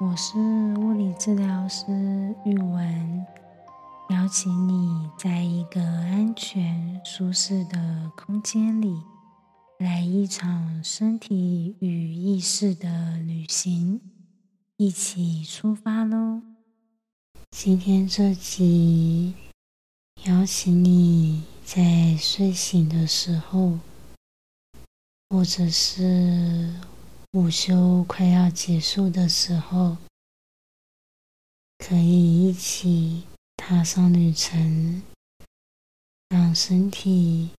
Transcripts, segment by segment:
我是物理治疗师玉文，邀请你在一个安全、舒适的空间里，来一场身体与意识的旅行，一起出发喽！今天这集邀请你在睡醒的时候，或者是午休快要结束的时候，可以一起踏上旅程，让身体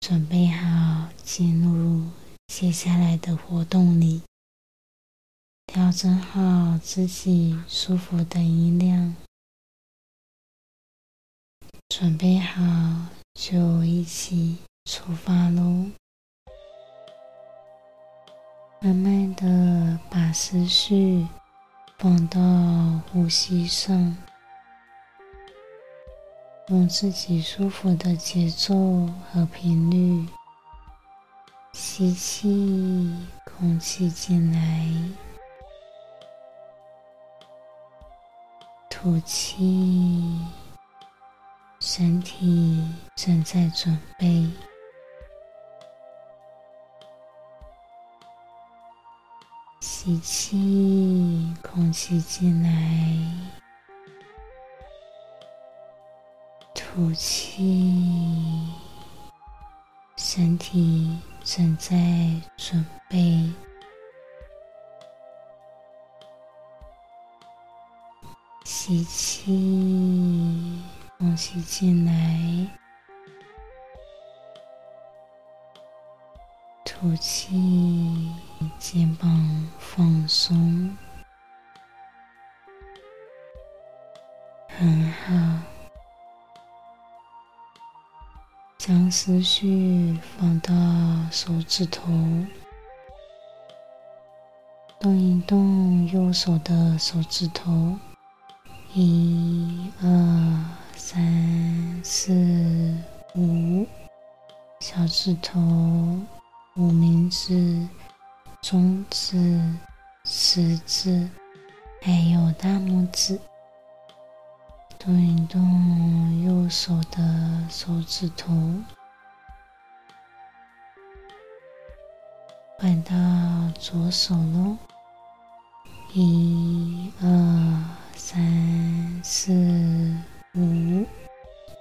准备好进入接下来的活动里。调整好自己舒服的音量，准备好就一起出发喽！慢慢的把思绪放到呼吸上，用自己舒服的节奏和频率吸气，空气进来。吐气，身体正在准备。吸气，空气进来。吐气，身体正在准备。吸气，空气进来；吐气，肩膀放松，很好。将思绪放到手指头，动一动右手的手指头。一二三四五，小指头、无名指、中指、食指，还有大拇指，动一动右手的手指头，换到左手喽。一二。三四五，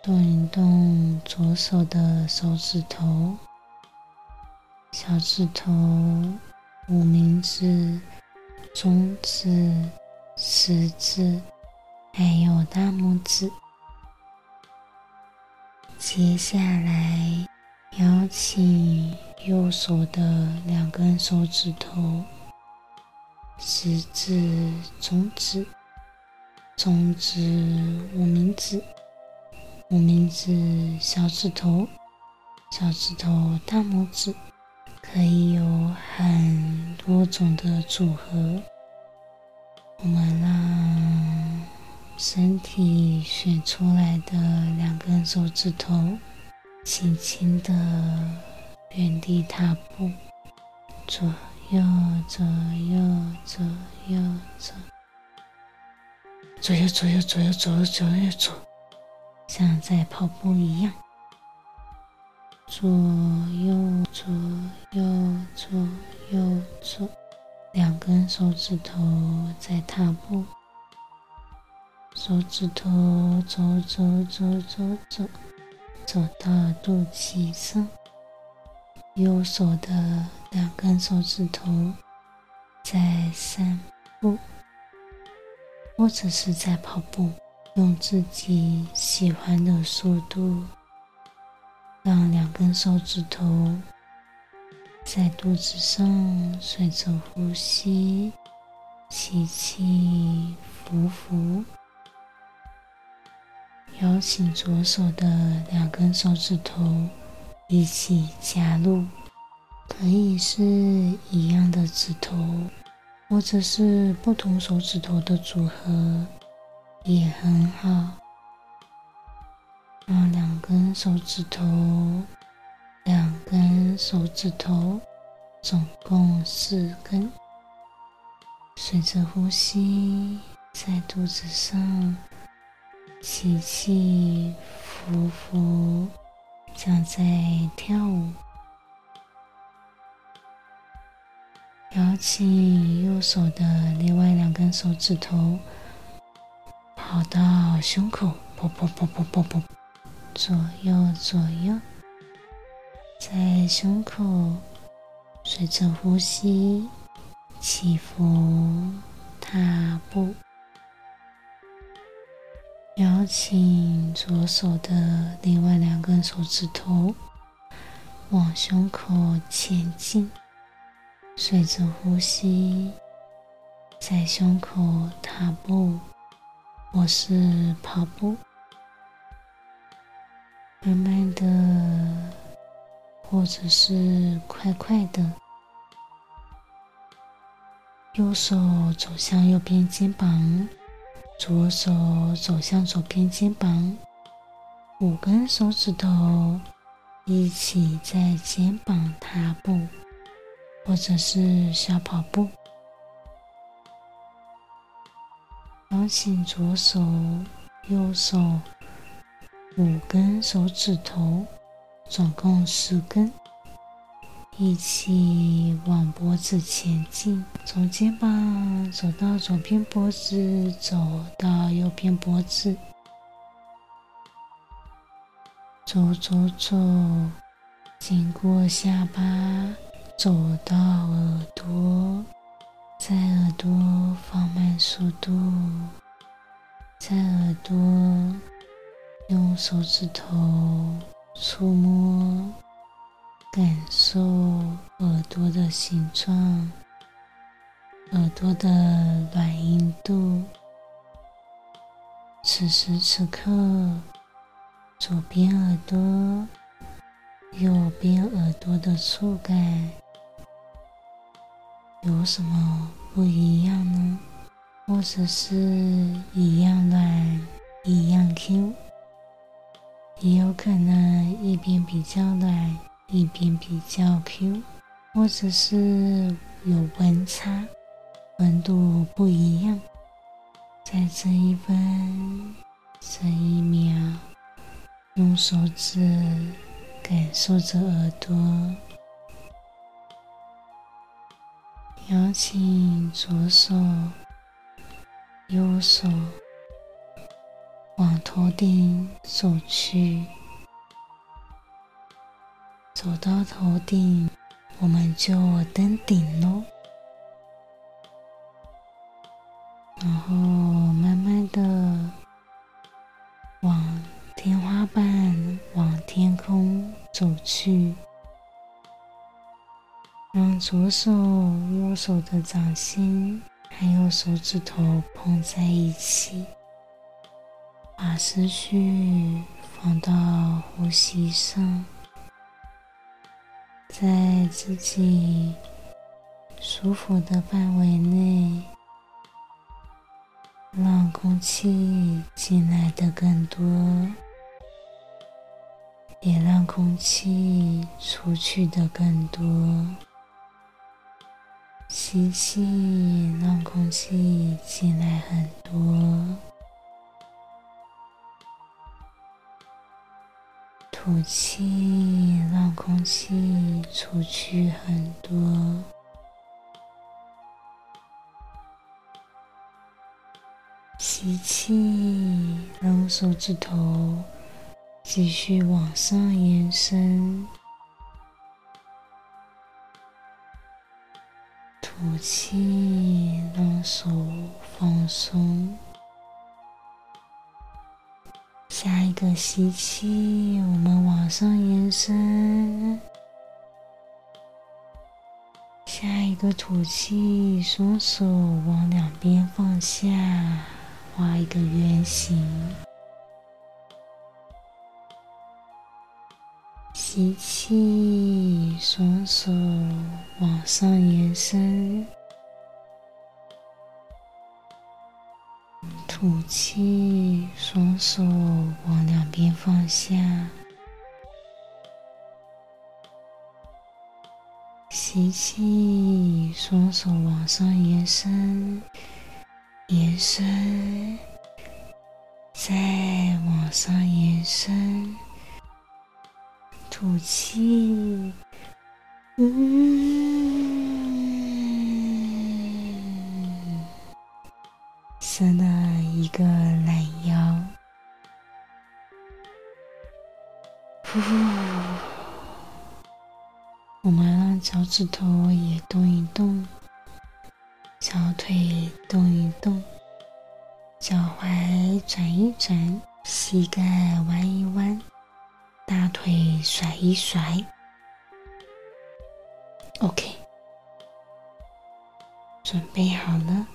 动一动左手的手指头、小指头、无名指、中指、食指，还有大拇指。接下来，邀请右手的两根手指头、食指、中指。中指、无名指、无名指、小指头、小指头、大拇指，可以有很多种的组合。我们让身体选出来的两根手指头，轻轻的原地踏步，左右、左右、左右、左。左右左右左右左右左右左，像在跑步一样。左右左右左右左，两根手指头在踏步。手指头走走走走走，走到肚脐上。右手的两根手指头在散步。或者是在跑步，用自己喜欢的速度，让两根手指头在肚子上随着呼吸起起伏伏。邀请左手的两根手指头一起加入，可以是一样的指头。或者是不同手指头的组合也很好，让两根手指头，两根手指头，总共四根，随着呼吸，在肚子上起起伏伏，像在跳舞。摇起右手的另外两根手指头，跑到胸口，啵啵啵啵啵啵，左右左右，在胸口随着呼吸。起伏，踏步，邀请左手的另外两根手指头往胸口前进，随着呼吸，在胸口踏步，或是跑步，慢慢的，或者是快快的。右手走向右边肩膀，左手走向左边肩膀，五根手指头一起在肩膀踏步，或者是小跑步。邀请左手、右手五根手指头，总共十根。一起往脖子前进，从肩膀走到左边脖子，走到右边脖子，走走走，经过下巴，走到耳朵，在耳朵放慢速度，在耳朵用手指头触摸。感受耳朵的形状，耳朵的软硬度。此时此刻，左边耳朵、右边耳朵的触感有什么不一样呢？或者是一样软，一样 Q，也有可能一边比较软。一边比较 Q，或者是有温差，温度不一样，在这一分这一秒，用手指感受着耳朵，邀请左手、右手往头顶走去。走到头顶，我们就登顶喽。然后慢慢的往天花板、往天空走去，让左手、右手的掌心还有手指头碰在一起，把思绪放到呼吸上。在自己舒服的范围内，让空气进来的更多，也让空气出去的更多。吸气，让空气进来很多。吐气，让空气出去很多。吸气，让手指头继续往上延伸。吐气，让手放松。下一个吸气，我们往上延伸；下一个吐气，双手往两边放下，画一个圆形。吸气，双手往上延伸。吐气，双手往两边放下。吸气，双手往上延伸，延伸，再往上延伸。吐气，嗯，一个懒腰，呼。我们让脚趾头也动一动，小腿动一动，脚踝转一转，膝盖弯一弯，大腿甩一甩。OK，准备好了。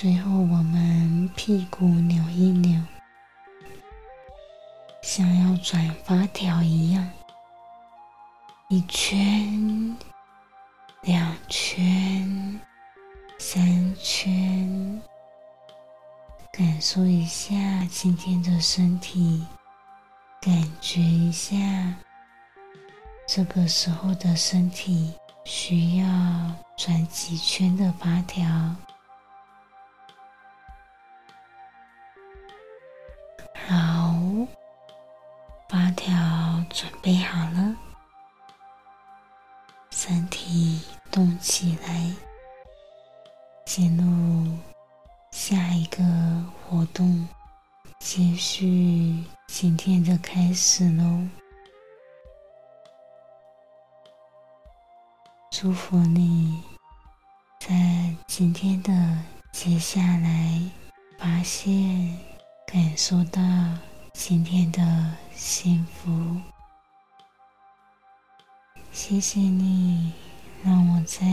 最后，我们屁股扭一扭，像要转发条一样。一圈，两圈，三圈，感受一下今天的身体，感觉一下这个时候的身体需要转几圈的发条。准备好了。身体动起来，进入下一个活动，继续今天的开始喽！祝福你在今天的接下来，发现、感受到今天的幸福。谢谢你，让我在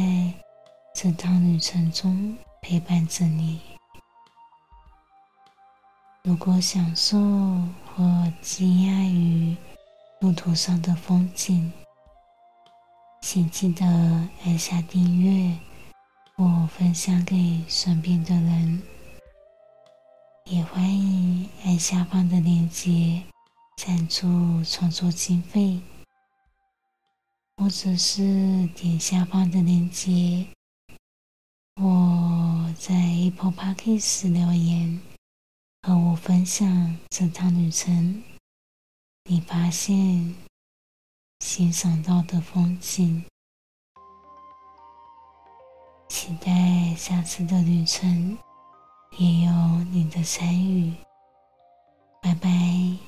这趟旅程中陪伴着你。如果享受或惊讶于路途上的风景，请记得按下订阅或分享给身边的人。也欢迎按下方的链接赞助创作经费。或者是点下方的链接，我在 Apple Podcast 留言，和我分享这趟旅程，你发现、欣赏到的风景。期待下次的旅程也有你的参与。拜拜。